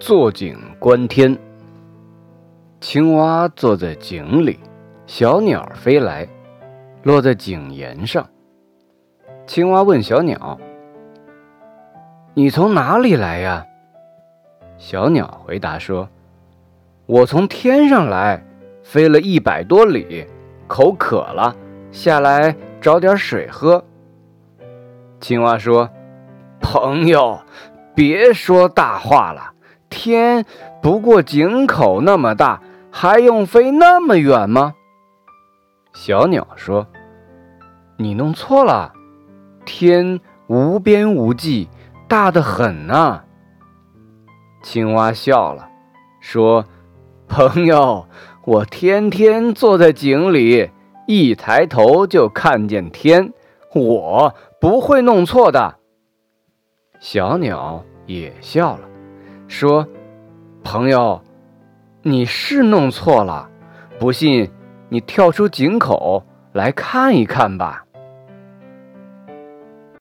坐井观天。青蛙坐在井里，小鸟飞来，落在井沿上。青蛙问小鸟：“你从哪里来呀？”小鸟回答说：“我从天上来，飞了一百多里，口渴了，下来找点水喝。”青蛙说：“朋友，别说大话了。”天不过井口那么大，还用飞那么远吗？小鸟说：“你弄错了，天无边无际，大得很呐。”青蛙笑了，说：“朋友，我天天坐在井里，一抬头就看见天，我不会弄错的。”小鸟也笑了。说：“朋友，你是弄错了，不信你跳出井口来看一看吧。”